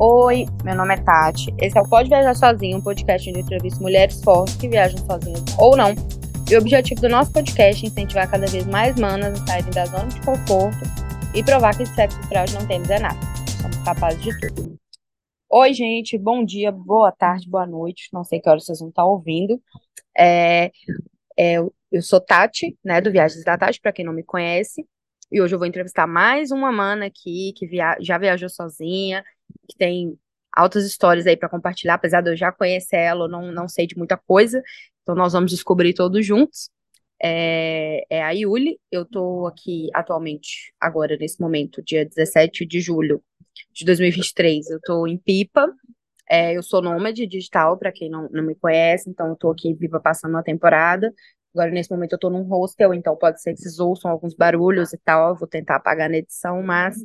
Oi, meu nome é Tati. Esse é o Pode Viajar Sozinho, um podcast onde eu entrevisto mulheres fortes que viajam sozinhas ou não. E o objetivo do nosso podcast é incentivar cada vez mais manas a saírem da zona de conforto e provar que sexo frágil não temos é nada. Somos capazes de tudo. Oi, gente, bom dia, boa tarde, boa noite. Não sei que hora vocês vão estar ouvindo. É, é, eu sou Tati, né, do Viagens da Tati, para quem não me conhece. E hoje eu vou entrevistar mais uma mana aqui que via já viajou sozinha, que tem altas histórias aí para compartilhar, apesar de eu já conhecer ela, eu não, não sei de muita coisa. Então nós vamos descobrir todos juntos. É, é a Yuli, eu estou aqui atualmente, agora nesse momento, dia 17 de julho de 2023, eu estou em Pipa. É, eu sou nômade digital, para quem não, não me conhece, então eu estou aqui em Pipa passando uma temporada. Agora, nesse momento, eu estou num hostel, então pode ser que vocês ouçam alguns barulhos e tal. Eu vou tentar apagar na edição, mas,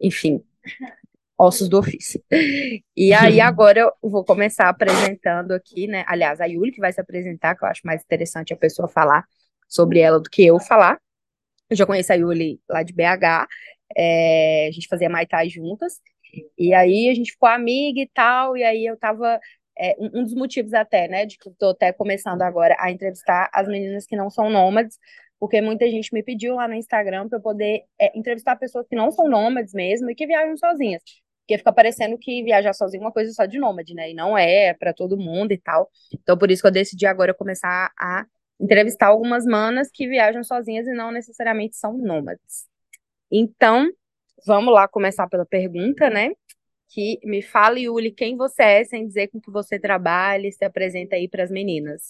enfim, ossos do ofício. E aí, agora eu vou começar apresentando aqui, né? Aliás, a Yuli que vai se apresentar, que eu acho mais interessante a pessoa falar sobre ela do que eu falar. Eu já conheço a Yuli lá de BH, é, a gente fazia Maitai juntas, e aí a gente ficou amiga e tal, e aí eu tava é, um, dos motivos até, né, de que eu tô até começando agora a entrevistar as meninas que não são nômades, porque muita gente me pediu lá no Instagram para eu poder é, entrevistar pessoas que não são nômades mesmo e que viajam sozinhas. Porque fica parecendo que viajar sozinho é uma coisa só de nômade, né? E não é, é para todo mundo e tal. Então, por isso que eu decidi agora começar a entrevistar algumas manas que viajam sozinhas e não necessariamente são nômades. Então, vamos lá começar pela pergunta, né? que me fale, Yuli, quem você é, sem dizer com que você trabalha, se apresenta aí para as meninas.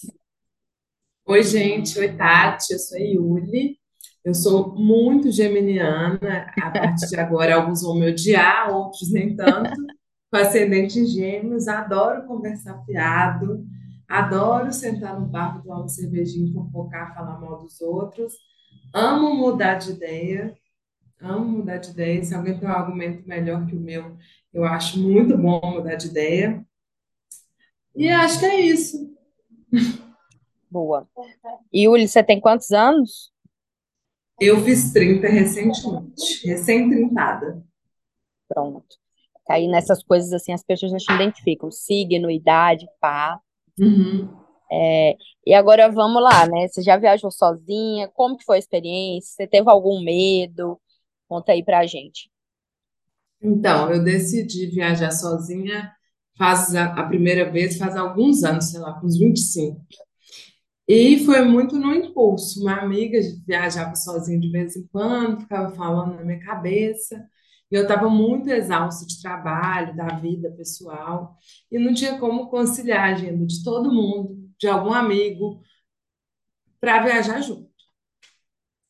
Oi, gente. Oi, Tati. Eu sou a Yuli. Eu sou muito geminiana. A partir de agora, alguns vão me odiar, outros nem tanto. Com ascendente em gêmeos. Adoro conversar fiado. Adoro sentar no bar, tomar uma cervejinha, fofocar, falar mal dos outros. Amo mudar de ideia. Amo mudar de ideia. Se alguém tem um argumento melhor que o meu, eu acho muito bom mudar de ideia. E acho que é isso. Boa. E Uli, você tem quantos anos? Eu fiz 30 recentemente, recém-trintada. Pronto. Aí nessas coisas assim, as pessoas não se identificam. Signo, idade, pá. Uhum. É, e agora vamos lá, né? Você já viajou sozinha? Como que foi a experiência? Você teve algum medo? Conta aí pra gente. Então, eu decidi viajar sozinha faz a, a primeira vez faz alguns anos, sei lá, com uns 25. E foi muito no impulso. Uma amiga viajava sozinha de vez em quando, ficava falando na minha cabeça. E eu estava muito exausta de trabalho, da vida pessoal, e não tinha como conciliar a agenda de todo mundo, de algum amigo, para viajar junto.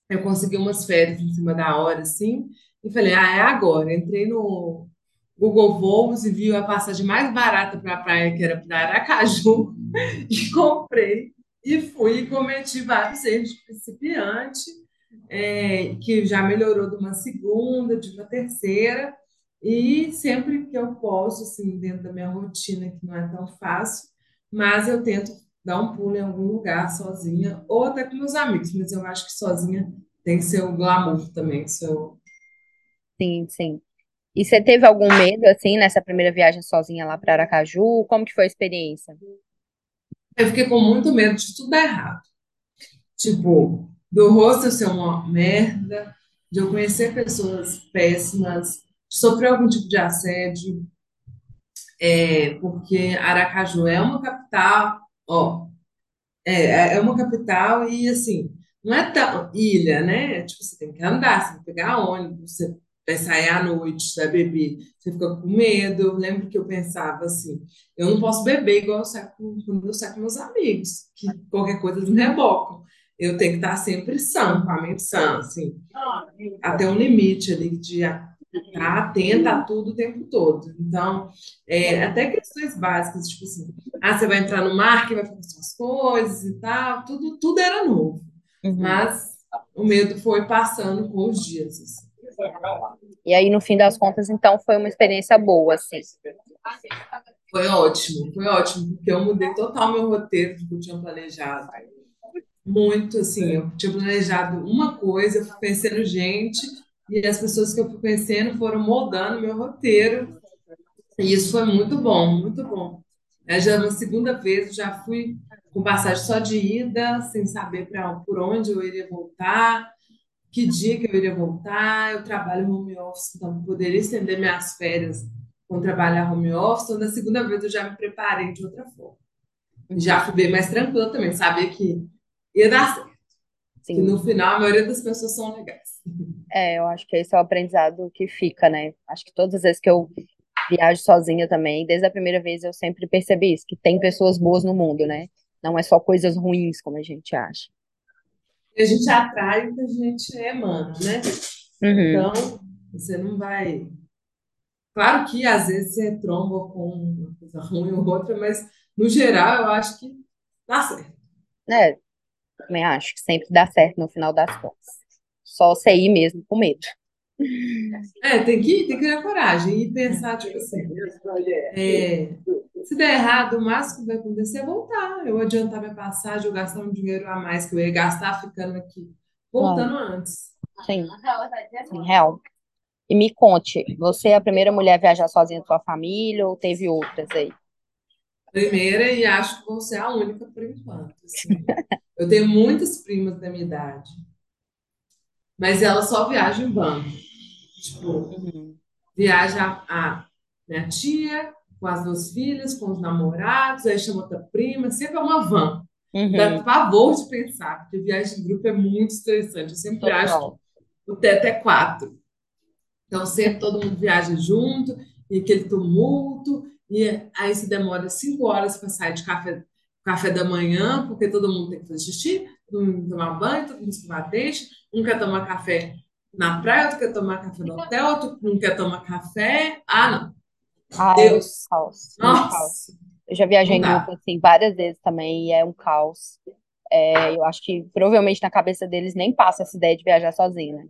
Eu consegui umas férias em cima da hora, assim, e falei, ah, é agora. Entrei no Google Voos e vi a passagem mais barata para a praia, que era para Aracaju, e comprei. E fui cometi vários erros de principiante, é, que já melhorou de uma segunda, de uma terceira. E sempre que eu posso, assim, dentro da minha rotina, que não é tão fácil, mas eu tento dar um pulo em algum lugar sozinha, ou até com meus amigos, mas eu acho que sozinha tem seu glamour também, seu Sim, sim. E você teve algum medo, assim, nessa primeira viagem sozinha lá para Aracaju? Como que foi a experiência? Eu fiquei com muito medo de tudo dar errado. Tipo, do rosto ser uma merda, de eu conhecer pessoas péssimas, de sofrer algum tipo de assédio, é, porque Aracaju é uma capital, ó, é, é uma capital e, assim, não é tão ilha, né? Tipo, você tem que andar, você tem que pegar ônibus, você vai sair à noite, vai beber, você fica com medo. Eu lembro que eu pensava assim, eu não posso beber igual eu saio com, quando eu saio com meus amigos, que qualquer coisa eles me rebocam. Eu tenho que estar sempre sã, com a mente sã, assim, até um limite ali de estar atenta a tudo o tempo todo. Então, é, até questões básicas, tipo assim, ah, você vai entrar no mar, que vai fazer suas coisas e tal, tudo, tudo era novo. Uhum. Mas o medo foi passando com os dias. Assim. E aí, no fim das contas, então, foi uma experiência boa, assim. Foi ótimo, foi ótimo, porque eu mudei total meu roteiro do que eu tinha planejado. Muito, assim, eu tinha planejado uma coisa, eu fui conhecendo gente, e as pessoas que eu fui conhecendo foram moldando meu roteiro E isso foi muito bom, muito bom. Já na segunda vez, eu já fui com passagem só de ida, sem saber para por onde eu iria voltar, que dia que eu iria voltar. Eu trabalho home office, então poderia estender minhas férias com trabalhar home office. Então, na segunda vez, eu já me preparei de outra forma. Já fui bem mais tranquila também, sabia que ia dar certo. Que Sim. no final, a maioria das pessoas são legais. É, eu acho que esse é o aprendizado que fica, né? Acho que todas as vezes que eu viajo sozinha também, desde a primeira vez eu sempre percebi isso, que tem pessoas boas no mundo, né? Não é só coisas ruins, como a gente acha. E a gente atrai o que a gente emana, né? Uhum. Então, você não vai. Claro que às vezes você tromba com uma coisa ruim ou outra, mas no geral eu acho que dá certo. É, também acho que sempre dá certo no final das contas. Só você ir mesmo com medo. É, tem que, tem que ter coragem e pensar, tipo assim, é, se der errado, o máximo que vai acontecer é voltar. Eu adiantar minha passagem, eu gastar um dinheiro a mais que eu ia gastar ficando aqui, É, voltando antes. sim, sim, real. E me conte, você é a primeira mulher a viajar sozinha da sua família ou teve outras aí? Primeira, e acho que vou ser a única por enquanto. assim. Eu tenho muitas primas da minha idade, mas elas só viajam em bando. Tipo, Uhum. viaja a minha tia com as duas filhas, com os namorados, aí chama outra prima, sempre é uma van. Dá Uhum. pavor de pensar, porque viagem em grupo é muito estressante. Eu sempre acho que Total. o teto é quatro. Então, sempre todo mundo viaja junto, e aquele tumulto, e aí se demora cinco horas para sair de café, café da manhã, porque todo mundo tem que fazer xixi, todo mundo tomar banho, todo mundo escovar dente, um quer tomar café na praia, outro quer tomar café no hotel, outro não quer tomar café. Ah, não. É muito Deus. caos, muito caos. Nossa, Eu já viajei em assim, várias vezes também, e é um caos. É, eu acho que provavelmente na cabeça deles nem passa essa ideia de viajar sozinho, né?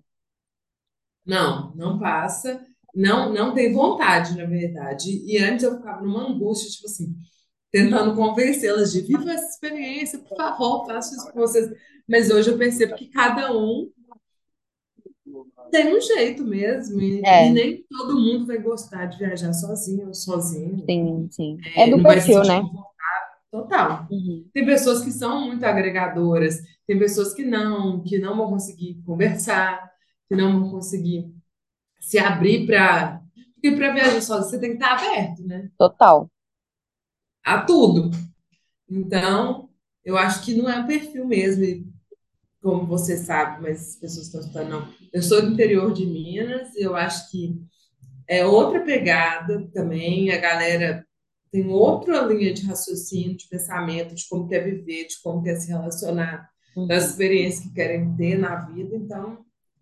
Não, não passa. Não, não tem vontade, na verdade. E antes eu ficava numa angústia, tipo assim, tentando convencê-las de viva essa experiência, por favor, faça isso com vocês. Mas hoje eu percebo que cada um tem um jeito mesmo, e, e É, nem todo mundo vai gostar de viajar sozinho ou sozinho, sim, sim. É É, do perfil, né? Total. Uhum. Tem pessoas que são muito agregadoras, tem pessoas que não, que não vão conseguir conversar, que não vão conseguir se abrir para. Porque para viajar sozinho você tem que estar aberto, né? Total. A tudo. Então, eu acho que não é um perfil mesmo, e como você sabe, mas as pessoas estão escutando, não. Eu sou do interior de Minas, e eu acho que é outra pegada também. A galera tem outra linha de raciocínio, de pensamento, de como quer viver, de como quer se relacionar, das Uhum. experiências que querem ter na vida. Então,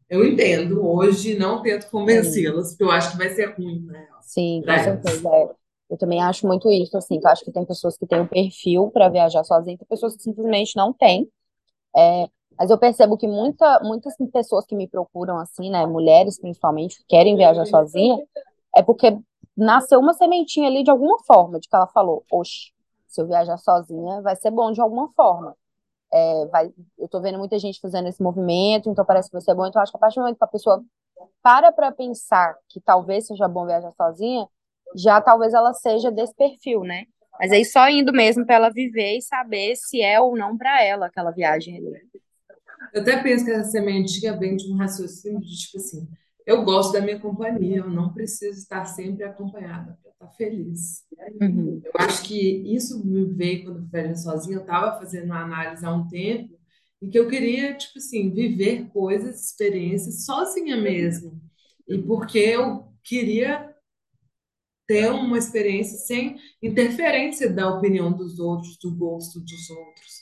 eu entendo hoje, não tento convencê-las, porque eu acho que vai ser ruim, né, sim, com certeza. é. Eu também acho muito isso, assim, que eu acho que tem pessoas que têm um perfil para viajar sozinha, tem pessoas que simplesmente não têm. É, mas eu percebo que muita, muitas pessoas que me procuram, assim, né, mulheres principalmente, que querem viajar sozinha, é porque nasceu uma sementinha ali de alguma forma, de que ela falou, oxe, se eu viajar sozinha, vai ser bom de alguma forma. É, vai, eu tô vendo muita gente fazendo esse movimento, então parece que vai ser bom. Então, acho que a partir do momento que a pessoa para para pensar que talvez seja bom viajar sozinha, já talvez ela seja desse perfil, né? Mas aí só indo mesmo para ela viver e saber se é ou não para ela aquela viagem. Eu até penso que essa sementinha vem de um raciocínio de tipo assim, eu gosto da minha companhia, eu não preciso estar sempre acompanhada para estar feliz. Uhum, Eu acho que isso me veio quando eu fui viajar sozinha, eu estava fazendo uma análise há um tempo, em que eu queria, tipo assim, viver coisas, experiências sozinha mesmo. E porque eu queria ter uma experiência sem interferência da opinião dos outros, do gosto dos outros.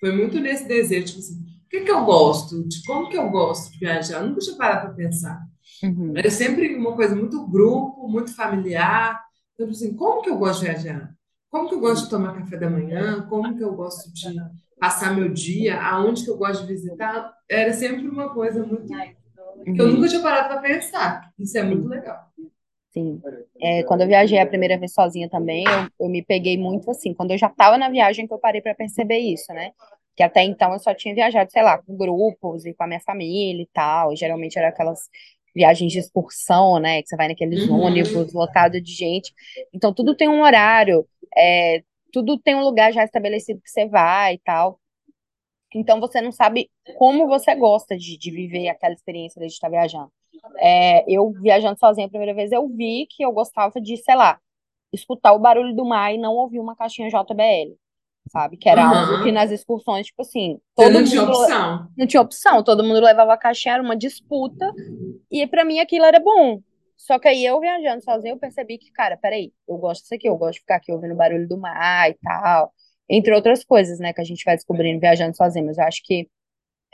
Foi muito nesse desejo, tipo assim, o que que eu gosto? De como que eu gosto de viajar? Eu nunca tinha parado para pensar. uhum, É sempre uma coisa muito grupo, muito familiar. Então, assim, como que eu gosto de viajar? Como que eu gosto de tomar café da manhã? Como que eu gosto de passar meu dia? Aonde que eu gosto de visitar? Era sempre uma coisa muito que eu uhum, nunca tinha parado para pensar. Isso é muito legal. sim. É, quando eu viajei a primeira vez sozinha também, eu, eu me peguei muito assim. Quando eu já estava na viagem que eu parei para perceber isso, né? Que até então eu só tinha viajado, sei lá, com grupos e com a minha família e tal. E geralmente era aquelas viagens de excursão, né? Que você vai naqueles uhum. ônibus lotados de gente. Então, tudo tem um horário, é, tudo tem um lugar já estabelecido que você vai e tal. Então, você não sabe como você gosta de, de viver aquela experiência de estar viajando. É, eu, viajando sozinha a primeira vez, eu vi que eu gostava de, sei lá, escutar o barulho do mar e não ouvir uma caixinha JBL sabe? Que era uhum. algo que nas excursões, tipo assim, todo não mundo tinha opção. Não tinha opção, todo mundo levava a caixinha, era uma disputa, e para mim aquilo era bom. Só que aí eu viajando sozinha, eu percebi que, cara, peraí, eu gosto disso aqui, eu gosto de ficar aqui ouvindo o barulho do mar e tal, entre outras coisas, né, que a gente vai descobrindo viajando sozinho, mas eu acho que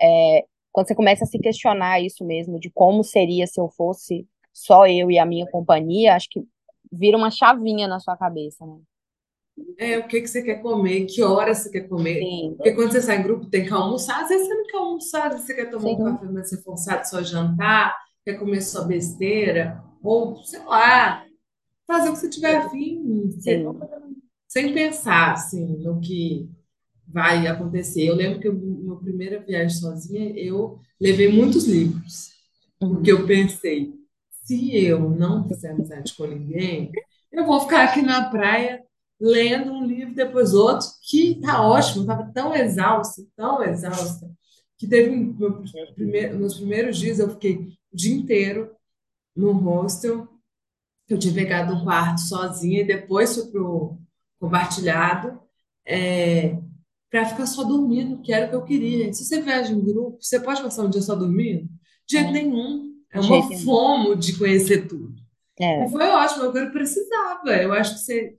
é, quando você começa a se questionar isso mesmo, de como seria se eu fosse só eu e a minha companhia, acho que vira uma chavinha na sua cabeça, né? É, o que que você quer comer, que horas você quer comer. Sim. Porque quando você sai em grupo, tem que almoçar. Às vezes você não quer almoçar, às vezes você quer tomar um café, mas você forçado só jantar, quer comer só besteira, ou sei lá, fazer o que você tiver afim, sem, sem pensar assim, no que vai acontecer. Eu lembro que eu, minha primeira viagem sozinha, eu levei muitos livros, uhum. porque eu pensei, se eu não fizer amizade com ninguém, eu vou ficar aqui na praia lendo um livro, depois outro, que tá ótimo, estava tão exausta, tão exausta, que teve meu primeiro, nos primeiros dias eu fiquei o dia inteiro no hostel, eu tinha pegado um quarto sozinha e depois fui pro compartilhado, é, para ficar só dormindo, que era o que eu queria. Se você viaja em grupo, você pode passar um dia só dormindo? De jeito nenhum. É uma fome de conhecer tudo. É. Foi ótimo, eu precisava. Eu acho que você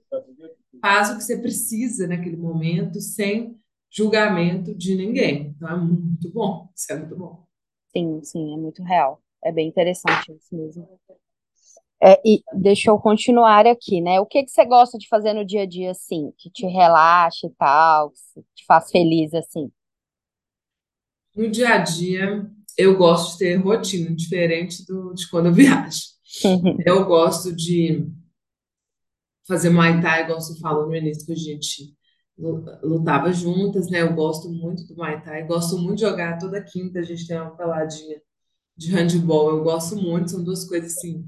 faz o que você precisa naquele momento, sem julgamento de ninguém. Então é muito bom, isso é muito bom. Sim, sim, é muito real. É bem interessante isso mesmo. É, e deixa eu continuar aqui, né? O que, que você gosta de fazer no dia a dia, assim, que te relaxa e tal, que te faz feliz, assim? No dia a dia, eu gosto de ter rotina diferente do, de quando eu viajo. eu gosto de fazer Muay Thai, igual você falou no início, que a gente lutava juntas, né? Eu gosto muito do Muay Thai, gosto muito de jogar toda quinta, a gente tem uma peladinha de handball, eu gosto muito, são duas coisas assim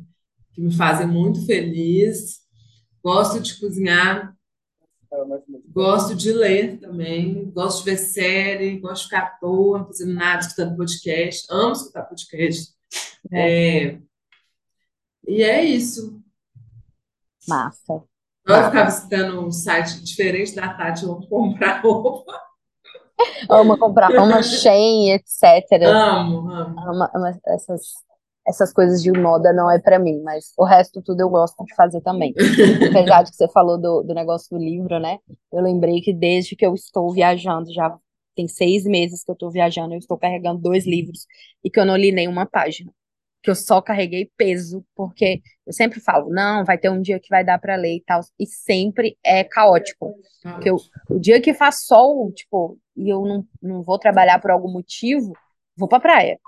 que me fazem muito feliz. Gosto de cozinhar, gosto de ler também, gosto de ver série, gosto de ficar à toa, fazendo nada, escutando podcast, amo escutar podcast. É, e é isso. Massa. Eu ficava visitando um site diferente da Tati, eu vou comprar roupa. Amo comprar roupa, Shein, etc. Amo, amo. amo, amo essas, essas coisas de moda não é para mim, mas o resto tudo eu gosto de fazer também. Apesar de que você falou do, do negócio do livro, né? Eu lembrei que desde que eu estou viajando, já tem seis meses que eu estou viajando, eu estou carregando dois livros e que eu não li nenhuma página que eu só carreguei peso, porque eu sempre falo, não, vai ter um dia que vai dar para ler e tal, e sempre é caótico. Porque eu, o dia que faz sol, tipo, e eu não, não vou trabalhar por algum motivo, vou pra praia.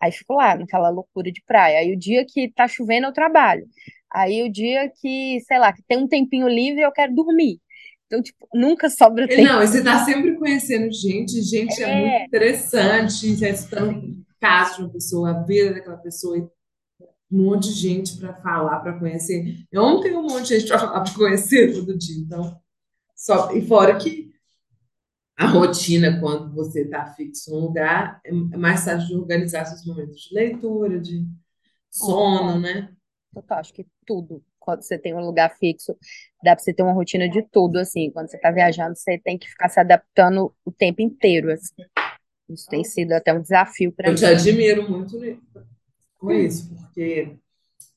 Aí fico lá, naquela loucura de praia. Aí o dia que tá chovendo, eu trabalho. Aí o dia que, sei lá, que tem um tempinho livre, eu quero dormir. Então, tipo, nunca sobra tempo. Não, você tá sempre conhecendo gente, gente é, é muito interessante, você está caso de uma pessoa, a vida daquela pessoa, um monte de gente para falar, para conhecer. Eu não tenho um monte de gente para falar, para conhecer todo dia. Então, só, e fora que a rotina, quando você está fixo num lugar, é, é mais fácil de organizar seus momentos de leitura, de sono, né? Total, acho que tudo. Quando você tem um lugar fixo, dá para você ter uma rotina de tudo, assim. Quando você está viajando, você tem que ficar se adaptando o tempo inteiro, assim. Isso tem sido até um desafio para mim. Eu te admiro muito com isso, porque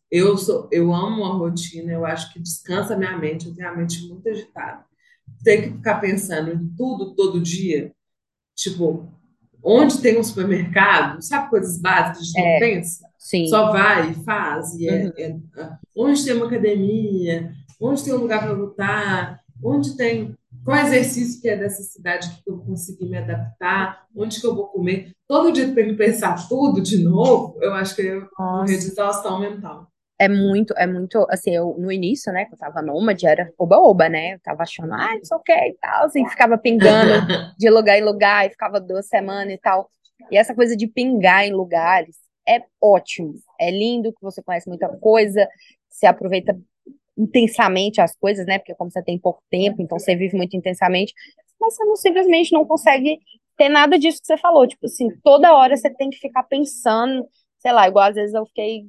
eu sou, eu amo a rotina, eu acho que descansa minha mente, eu tenho a mente muito agitada. Ter que ficar pensando em tudo todo dia, tipo, onde tem um supermercado, sabe coisas básicas que a gente é, não pensa? Sim. Só vai e faz. E é, uhum. é, é, onde tem uma academia, onde tem um lugar para lutar, onde tem qual exercício que é dessa cidade que eu consegui me adaptar, onde que eu vou comer. Todo dia tenho que pensar tudo de novo, eu acho que eu morrer de exaustão mental. É muito, é muito, assim, eu no início, né, que eu tava nômade, era oba-oba, né, eu tava achando, ah, isso ok e tal, assim, ficava pingando de lugar em lugar, e ficava duas semanas e tal. E essa coisa de pingar em lugares, é ótimo. É lindo que você conhece muita coisa, você aproveita intensamente as coisas, né? Porque como você tem pouco tempo, então você vive muito intensamente, mas você não, simplesmente não consegue ter nada disso que você falou. Tipo assim, toda hora você tem que ficar pensando, sei lá, igual às vezes eu fiquei,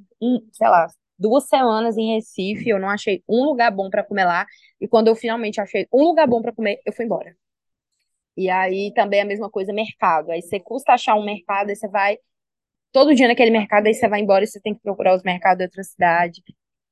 sei lá, duas semanas em Recife, eu não achei um lugar bom para comer lá, e quando eu finalmente achei um lugar bom para comer, eu fui embora. E aí também a mesma coisa, mercado. Aí você custa achar um mercado, aí você vai todo dia naquele mercado, aí você vai embora e você tem que procurar os mercados de outra cidade.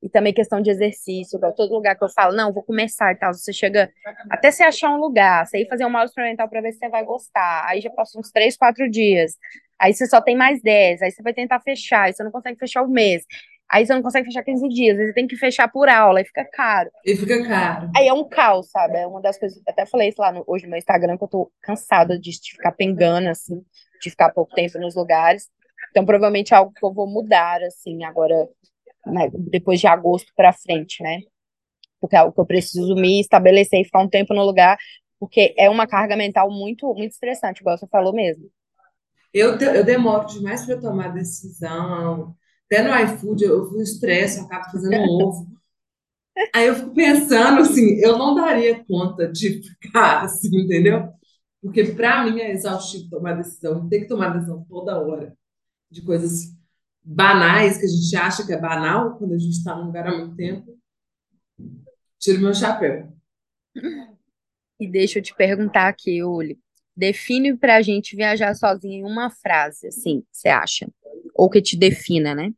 E também questão de exercício, igual todo lugar que eu falo, não, vou começar e tal. Você chega até você achar um lugar, você ir fazer uma aula experimental para ver se você vai gostar. Aí já passam uns três, quatro dias. Aí você só tem mais 10, aí você vai tentar fechar, aí você não consegue fechar o mês. Aí você não consegue fechar 15 dias, aí você tem que fechar por aula, aí fica caro. E fica caro. Aí é um caos, sabe? É uma das coisas, até falei isso lá no, hoje no meu Instagram, que eu tô cansada de ficar pengando, assim, de ficar pouco tempo nos lugares. Então, provavelmente é algo que eu vou mudar, assim, agora né, depois de agosto para frente, né? Porque é algo que eu preciso me estabelecer e ficar um tempo no lugar, porque é uma carga mental muito, muito estressante, igual você falou mesmo. Eu, eu demoro demais para tomar decisão. Até no iFood eu fui estresse, eu acabo fazendo um ovo. Aí eu fico pensando assim, eu não daria conta de ficar assim, entendeu? Porque para mim é exaustivo tomar decisão, tem que tomar decisão toda hora de coisas banais que a gente acha que é banal quando a gente está num lugar há muito tempo, tiro meu chapéu. E deixa eu te perguntar aqui, Uli. Define pra gente viajar sozinha em uma frase, assim, você acha? Ou que te defina, né?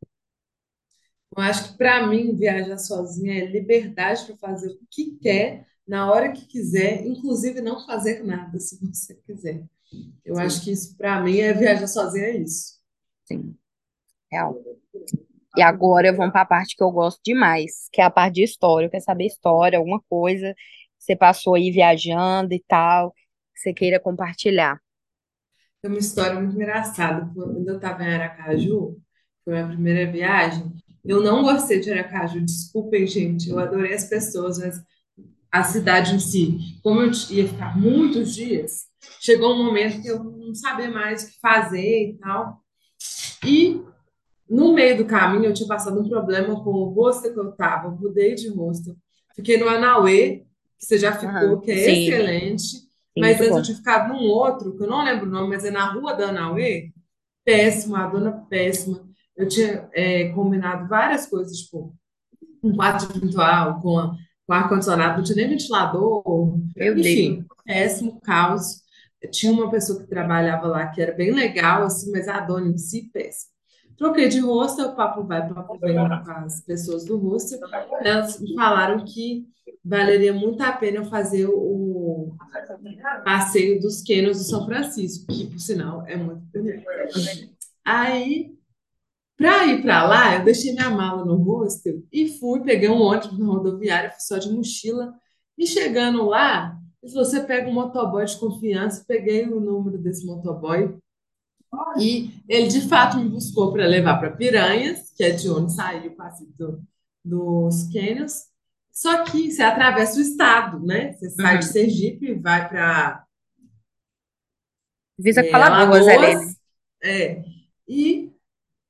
Eu acho que para mim viajar sozinha é liberdade para fazer o que quer, na hora que quiser, inclusive não fazer nada se você quiser. Eu Sim. acho que isso para mim é viajar sozinha é isso. Sim. Real. E agora vamos para a parte que eu gosto demais, que é a parte de história. Eu quero saber história, alguma coisa que você passou aí viajando e tal, que você queira compartilhar. Tem uma história muito engraçada. Quando eu estava em Aracaju, foi a primeira viagem, eu não gostei de Aracaju, desculpem, gente, eu adorei as pessoas, mas a cidade em si, como eu ia ficar muitos dias, chegou um momento que eu não sabia mais o que fazer e tal. E no meio do caminho, eu tinha passado um problema com o hostel que eu estava, mudei de hostel. Fiquei no Anauê, que você já ficou, uhum, que é sim. excelente. Sim, mas antes eu tinha ficado num outro, que eu não lembro o nome, mas é na rua da Anauê. Péssima, a dona péssima. Eu tinha é, combinado várias coisas, tipo, um quarto virtual, com, com ar-condicionado, não tinha nem ventilador. Meu Enfim, péssimo, caos. Tinha uma pessoa que trabalhava lá que era bem legal, assim, mas a dona em si, péssima. Troquei de rosto, o papo vai, papo vem com as pessoas do rosto. Elas falaram que valeria muito a pena eu fazer o passeio dos Canyons de São Francisco, que, por sinal, é muito bonito. Aí, para ir para lá, eu deixei minha mala no hostel e fui, peguei um ônibus na rodoviária, fui só de mochila. E chegando lá, se você pega um motoboy de confiança, peguei o número desse motoboy, e ele, de fato, me buscou para levar para Piranhas, que é de onde saiu o passeio do, dos Canyons. Só que você atravessa o estado, né? Você sai uhum. de Sergipe vai para. Visa é, com Alagoas, Alagoas É. E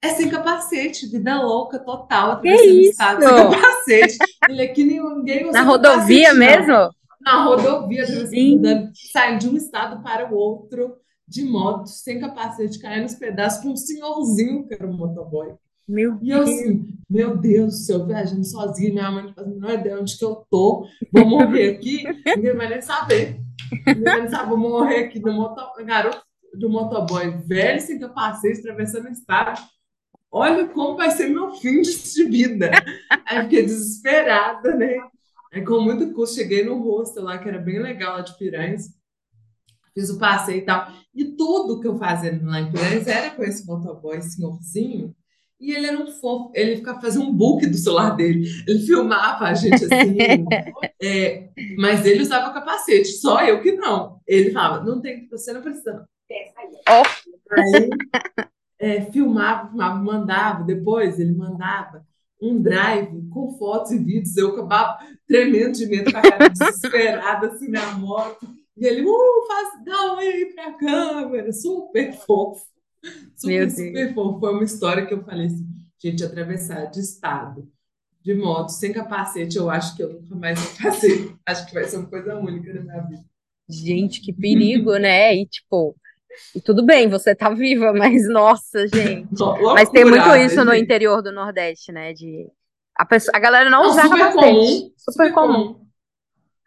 é sem capacete, vida louca total, atravessando o estado sem capacete. Ele aqui ninguém usa Na rodovia mesmo? Na rodovia, atravessando, saindo de um estado para o outro de moto, sem capacete, caindo nos pedaços, com um senhorzinho que era um motoboy. Meu e eu assim, meu Deus do céu, viajando sozinha, minha mãe não faz a menor ideia onde que eu tô, vou morrer aqui, ninguém vai nem saber. Ninguém vai nem saber, vou morrer aqui do moto, garoto do motoboy velho, sem capacete, atravessando o estado. Olha como vai ser meu fim de vida. Aí fiquei desesperada, né? Aí com muito custo, cheguei no hostel lá, que era bem legal, lá de Piranhas fiz o passeio e tal. E tudo que eu fazia lá em Piranhas era com esse motoboy, senhorzinho. E ele era um fofo, ele ficava fazendo um book do celular dele. Ele filmava a gente assim, é, mas ele usava capacete, só eu que não. Ele falava, não tem, você não precisa. Aí, é, filmava, filmava, mandava, depois ele mandava um drive com fotos e vídeos, eu acabava tremendo de medo, com a cara desesperada assim na moto. E ele, uh, faz, dá um aí pra câmera, super fofo. Super, super fofo. Foi uma história que eu falei assim, gente, atravessar de estado de moto sem capacete, eu acho que eu nunca mais vou fazer. Acho que vai ser uma coisa única na minha vida. Gente, que perigo, né? E tipo, e tudo bem, você tá viva, mas nossa, gente. Loucura, mas tem muito isso no interior do Nordeste, né? De a, pessoa, a galera não, não usa super capacete. Comum, super, super comum. comum.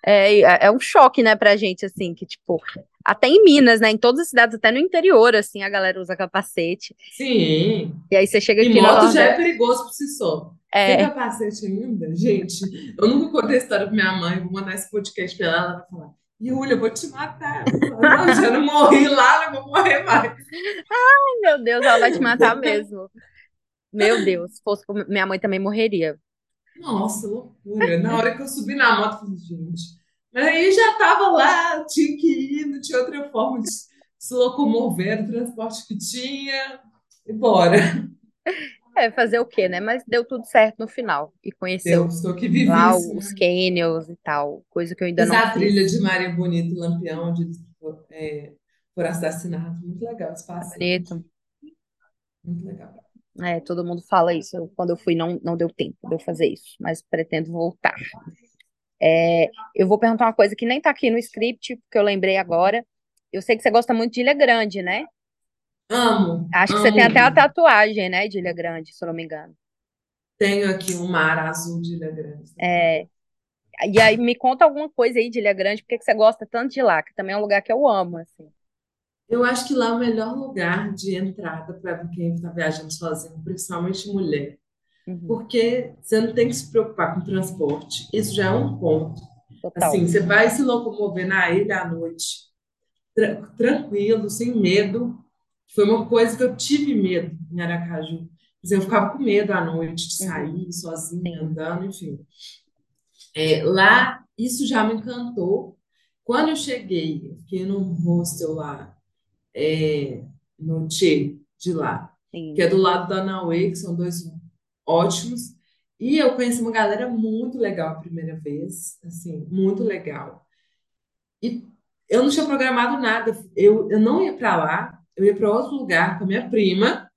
É, é, é um choque, né, pra gente, assim, que, tipo, até em Minas, né, em todas as cidades, até no interior, assim, a galera usa capacete. Sim. E aí você chega aqui e moto já é perigoso por si só. É. Tem capacete ainda? Gente, eu nunca contei a história pra minha mãe, vou mandar esse podcast pra ela, ela vai falar, Júlia, eu vou te matar. Não, já não morri lá, não vou morrer mais. Ai, meu Deus, ela vai te matar mesmo. Meu Deus, se fosse minha mãe também morreria. Nossa, loucura. Na hora que eu subi na moto, eu falei, gente. Mas aí já tava lá, tinha que ir, não tinha outra forma de se locomover, o transporte que tinha, e bora. É, fazer o quê, né? Mas deu tudo certo no final. E conheceu lá os canyons e tal, coisa que eu ainda Fiz não a fiz. trilha de Maria Bonita, Lampião, onde eles é, foram assassinados. Muito legal esse passeio. Bonito. Muito legal. É, todo mundo fala isso. Eu, quando eu fui, não, não deu tempo de eu fazer isso, mas pretendo voltar. É, eu vou perguntar uma coisa que nem tá aqui no script, porque eu lembrei agora. Eu sei que você gosta muito de Ilha Grande, né? Amo. Acho que amo. você tem até a tatuagem, né, de Ilha Grande, se eu não me engano. Tenho aqui um mar azul de Ilha Grande. É, e aí me conta alguma coisa aí de Ilha Grande, porque que você gosta tanto de lá, que também é um lugar que eu amo, assim. Eu acho que lá é o melhor lugar de entrada para quem está viajando sozinho, principalmente mulher. Uhum. Porque você não tem que se preocupar com transporte. Isso já é um ponto. Total. Assim, você vai se locomover na ilha à noite, tra tranquilo, sem medo. Foi uma coisa que eu tive medo em Aracaju. Eu ficava com medo à noite de sair Uhum. sozinha, andando, enfim. É, lá, isso já me encantou. Quando eu cheguei, eu fiquei num hostel lá, é, no Tchê, de lá, Sim. que é do lado da Nauê, que são dois ótimos. E eu conheci uma galera muito legal a primeira vez, assim, muito legal. E eu não tinha programado nada, eu, eu não ia para lá, eu ia para outro lugar com a minha prima,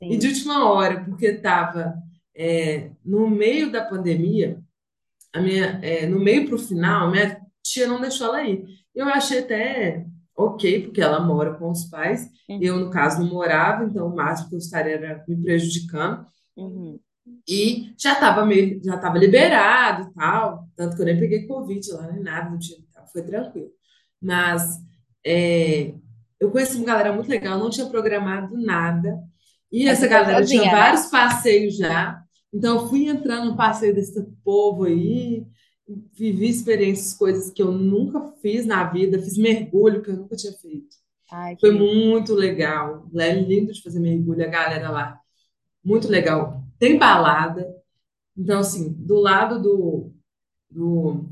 e Sim. de última hora, porque estava no meio da pandemia, a minha, é, no meio para o final, minha tia não deixou ela ir. Eu achei até ok, porque ela mora com os pais, Uhum. eu, no caso, não morava, então o máximo que eu estaria era me prejudicando. Uhum. E já estava meio, já estava liberado e tal, tanto que eu nem peguei Covid lá, nem nada, não tinha, foi tranquilo. Mas é, eu conheci uma galera muito legal, não tinha programado nada. E essa foi galera tinha sozinha, né? vários passeios já. Então eu fui entrando no passeio desse povo aí, vivi experiências, coisas que eu nunca fiz na vida, fiz mergulho que eu nunca tinha feito. Ai, Foi lindo. muito legal. É lindo de fazer mergulho, a galera lá, muito legal. Tem balada. Então, assim, do lado do, do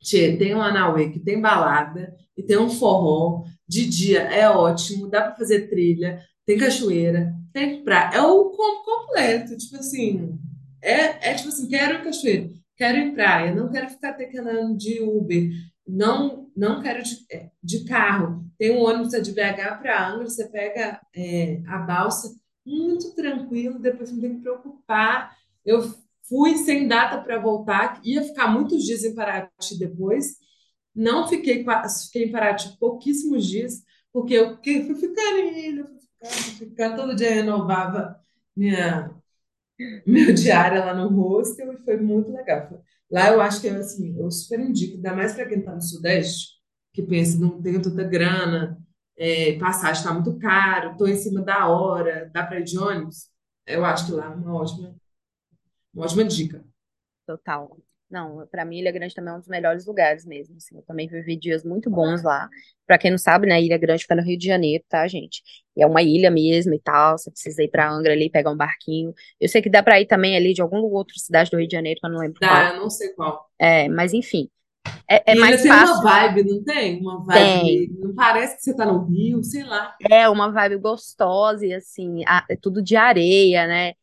Tchê, tem um Anauê que tem balada e tem um forró. De dia é ótimo, dá para fazer trilha, tem cachoeira, tem praia. É o combo completo. Tipo assim, é, é tipo assim, quero cachoeira, quero ir praia, não quero ficar andando de Uber, não, não quero de, é, de carro. Tem um ônibus de BH para Angra, você pega é, a balsa, muito tranquilo, depois não tem que preocupar. Eu fui sem data para voltar, ia ficar muitos dias em Paraty depois. Não fiquei, fiquei em Paraty pouquíssimos dias, porque eu fui ficando em ilha, fui ficando, fui ficando, todo dia renovava minha, meu diário lá no hostel e foi muito legal. Lá eu acho que assim, eu super indico, ainda mais para quem está no Sudeste, que pensa, não tenho tanta grana, é, passagem está muito caro, estou em cima da hora, dá para ir de ônibus. Eu acho que lá é uma ótima, uma ótima dica. Total. Não, para mim Ilha Grande também é um dos melhores lugares mesmo, assim, eu também vivi dias muito bons lá. Para quem não sabe, né, Ilha Grande fica no Rio de Janeiro, tá, gente? E é uma ilha mesmo e tal, você precisa ir para Angra ali, pegar um barquinho. Eu sei que dá para ir também ali de alguma outra cidade do Rio de Janeiro, que eu não lembro Dá, qual. eu não sei qual. É, mas enfim, é, é E mais tem fácil. uma vibe, não tem? Uma vibe, não parece que você está no Rio, sei lá. É uma vibe gostosa e assim, a- é tudo de areia, né?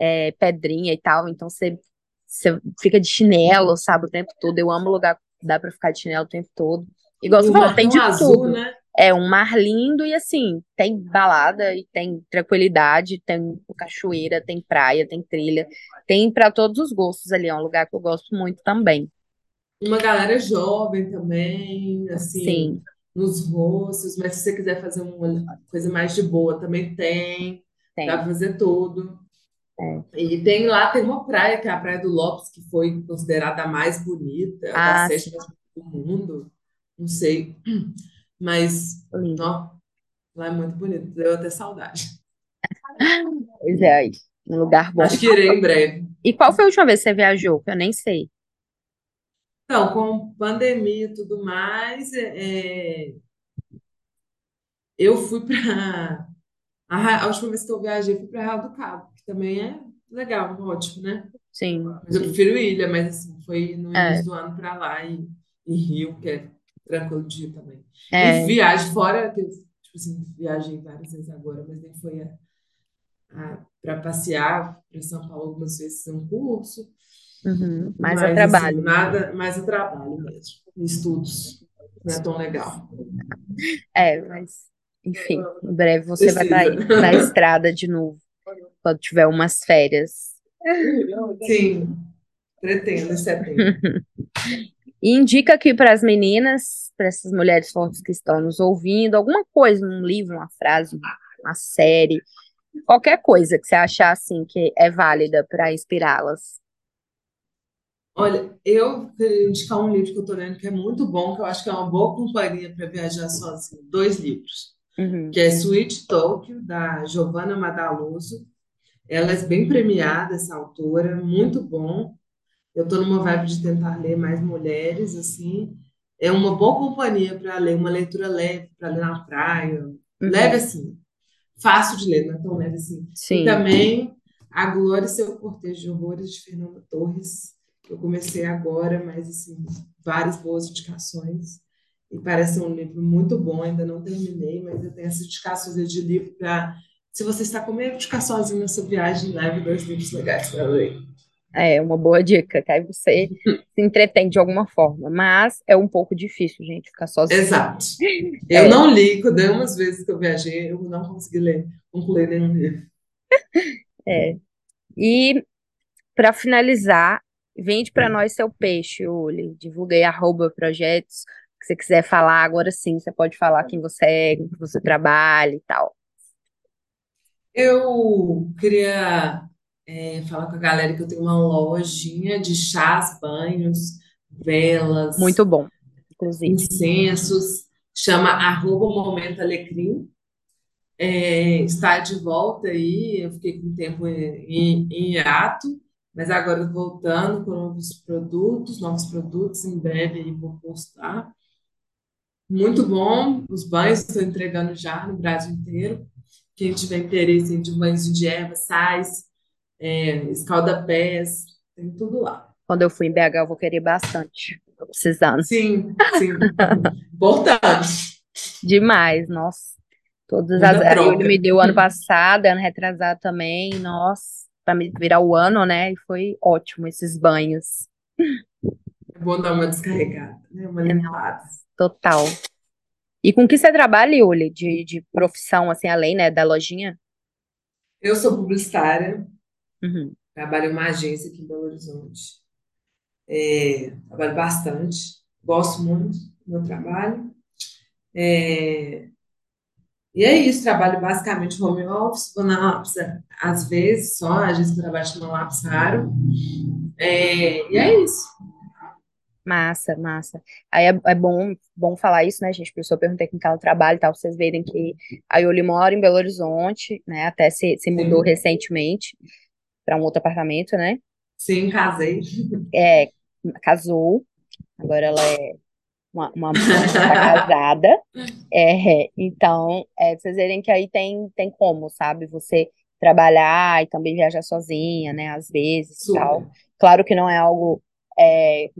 É, pedrinha e tal, então você, você fica de chinelo, sabe, o tempo todo. Eu amo lugar que dá pra ficar de chinelo o tempo todo. Igual E você falou, tem de azul, tudo. né? É um mar lindo e assim, tem balada e tem tranquilidade, tem cachoeira, tem praia, tem trilha, tem para todos os gostos ali, é um lugar que eu gosto muito também. Uma galera jovem também, assim, Sim, nos rostos, mas se você quiser fazer uma coisa mais de boa, também tem, dá tem. pra fazer tudo. É. E tem lá, tem uma praia, que é a Praia do Lopes, que foi considerada a mais bonita, a Ah, sétima sim, do mundo, não sei, mas, ó, lá é muito bonito, deu até saudade. Pois é, aí, um lugar bom. Acho que irei em breve. E qual foi a última vez que você viajou? Que eu nem sei. Então, com pandemia e tudo mais, é, é, eu fui para A, a última vez que eu viajei fui para Real do Cabo, que também é legal, ótimo, né? Sim, Mas eu sim. prefiro ilha, mas assim, foi no É, início do ano para lá e, e Rio, que é tranquilo de ir também. E é, viagem fora, que eu, tipo assim, viajei várias vezes agora, mas nem foi para passear para São Paulo algumas vezes um curso, uhum, mais a mas assim, trabalho. nada mais a trabalho mesmo, estudos, não é tão legal. É, mas, enfim, em breve você vai estar Precisa. aí na estrada de novo, quando tiver umas férias. Sim, pretendo em setembro. E indica aqui para as meninas, para essas mulheres fortes que estão nos ouvindo, alguma coisa, um livro, uma frase, uma série, qualquer coisa que você achar assim que é válida para inspirá-las. Olha, eu queria indicar um livro que eu estou lendo que é muito bom, que eu acho que é uma boa companhia para viajar sozinho. Dois livros, Uhum, que é Sweet Tokyo, da Giovanna Madaloso. Ela é bem premiada, essa autora, muito bom. Eu estou numa vibe de tentar ler mais mulheres, assim. É uma boa companhia para ler, uma leitura leve, para ler na praia. Leve uhum, assim, fácil de ler, não é tão leve assim. E sim. também A Glória e Seu Cortejo de Horrores, de Fernanda Torres, que eu comecei agora, mas assim, várias boas indicações. E parece um livro muito bom, ainda não terminei, mas eu tenho essas indicações de livro para. Se você está com medo de ficar sozinho nessa viagem, leve dois livros legais para ler. É uma boa dica, que aí você se entretém de alguma forma, mas é um pouco difícil, gente, ficar sozinho. Exato. Eu É, não li, quando umas vezes que eu viajei, eu não consegui ler, concluir nenhum livro. é. E para finalizar, vende para nós seu peixe, Uli. Divulga aí arroba projetos. Que você quiser falar, agora sim, você pode falar quem você é, com que você trabalha e tal. Eu queria é, falar com a galera que eu tenho uma lojinha de chás, banhos, velas, Muito bom, inclusive. incensos, chama arroba Momento Alecrim. É, está de volta aí, eu fiquei com tempo em, em hiato, mas agora voltando com novos produtos, novos produtos, em breve aí vou postar. Muito bom, os banhos estou entregando já no Brasil inteiro. Quem tiver interesse de banhos de erva, sais, é, escalda-pés, tem tudo lá. Quando eu fui em BH, eu vou querer bastante. Tô precisando. Sim, sim. Importante. Demais, nossa. Todas as. Yuli me deu ano passado, ano retrasado também, nossa, para me virar o ano, né? E foi ótimo esses banhos. É bom dar uma descarregada, né? Uma É, limpada. Total. E com que você trabalha, Yuli? De, de profissão, assim, além, né, da lojinha? Eu sou publicitária, Uhum. trabalho em uma agência aqui em Belo Horizonte. É, trabalho bastante, gosto muito do meu trabalho. É, e é isso, trabalho basicamente home office, vou na lápis às vezes só, vezes eu trabalho numa lápis raro. É, e é isso. Massa, massa. Aí é, é bom, bom falar isso, né, gente? Porque eu perguntei com quem ela trabalha e tal, pra vocês verem que a Yuli mora em Belo Horizonte, né? Até se, se mudou Sim, recentemente para um outro apartamento, né? sim, casei. É, casou, agora ela é uma, uma moça casada. É, então, é, vocês verem que aí tem, tem como, sabe? Você trabalhar e também viajar sozinha, né? Às vezes e tal. Claro que não é algo é,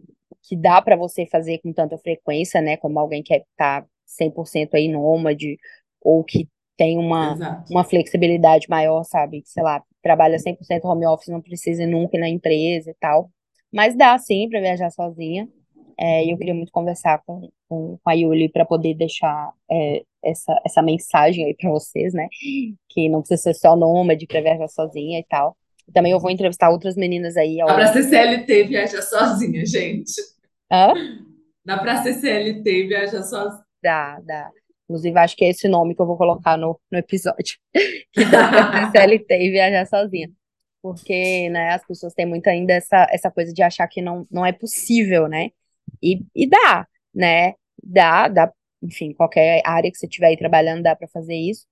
que dá para você fazer com tanta frequência, né? Como alguém que está 100% aí nômade ou que tem uma, Exato. uma flexibilidade maior, sabe? Sei lá, trabalha 100% home office, não precisa ir nunca ir na empresa e tal. Mas dá sim para viajar sozinha. É, e eu queria muito conversar com, com, a Yuli para poder deixar é, essa, essa mensagem aí para vocês, né? Que não precisa ser só nômade para viajar sozinha e tal. Também eu vou entrevistar outras meninas aí. Dá pra ser CLT viajar sozinha, gente. Hã? Dá pra ser CLT e viajar sozinha. Dá, dá. Inclusive, acho que é esse nome que eu vou colocar no, no episódio. Que dá pra ser CLT e viajar sozinha. Porque, né, as pessoas têm muito ainda essa, essa coisa de achar que não, não é possível, né? E, e dá, né? Dá, dá, enfim, qualquer área que você estiver aí trabalhando dá para fazer isso.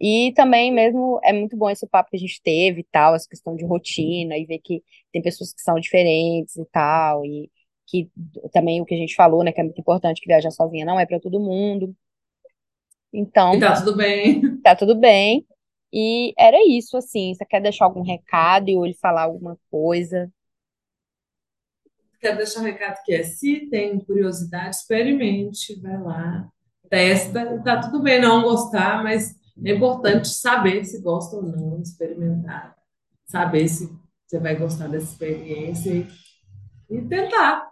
E também mesmo é muito bom esse papo que a gente teve e tal, essa questão de rotina e ver que tem pessoas que são diferentes e tal, e que também o que a gente falou, né, que é muito importante que viajar sozinha não é para todo mundo. Então, E tá tudo bem. tá tudo bem. E era isso, assim. Você quer deixar algum recado ou ele falar alguma coisa? Quero deixar um recado que é, se tem curiosidade, experimente, vai lá, testa, tá tudo bem não gostar, mas é importante saber se gosta ou não, experimentar, saber se você vai gostar dessa experiência e, e tentar.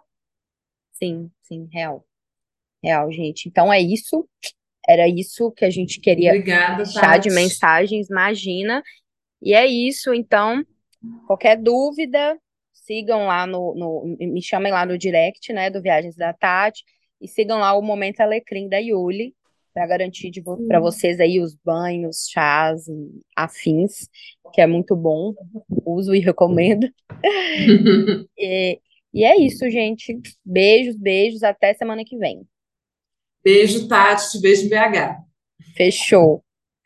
Sim, sim, real. Real, gente. Então é isso. Era isso que a gente queria Obrigada, deixar de Tati. mensagens, imagina. E é isso, então. Qualquer dúvida, sigam lá no, no- me chamem lá no direct, né, do Viagens da Tati, e sigam lá o Momento Alecrim da Yuli, para garantir de para vocês aí os banhos, chás e afins, que é muito bom. Uso e recomendo. E, e é isso, gente. Beijos, beijos, até semana que vem. Beijo, Tati, em BH. Fechou.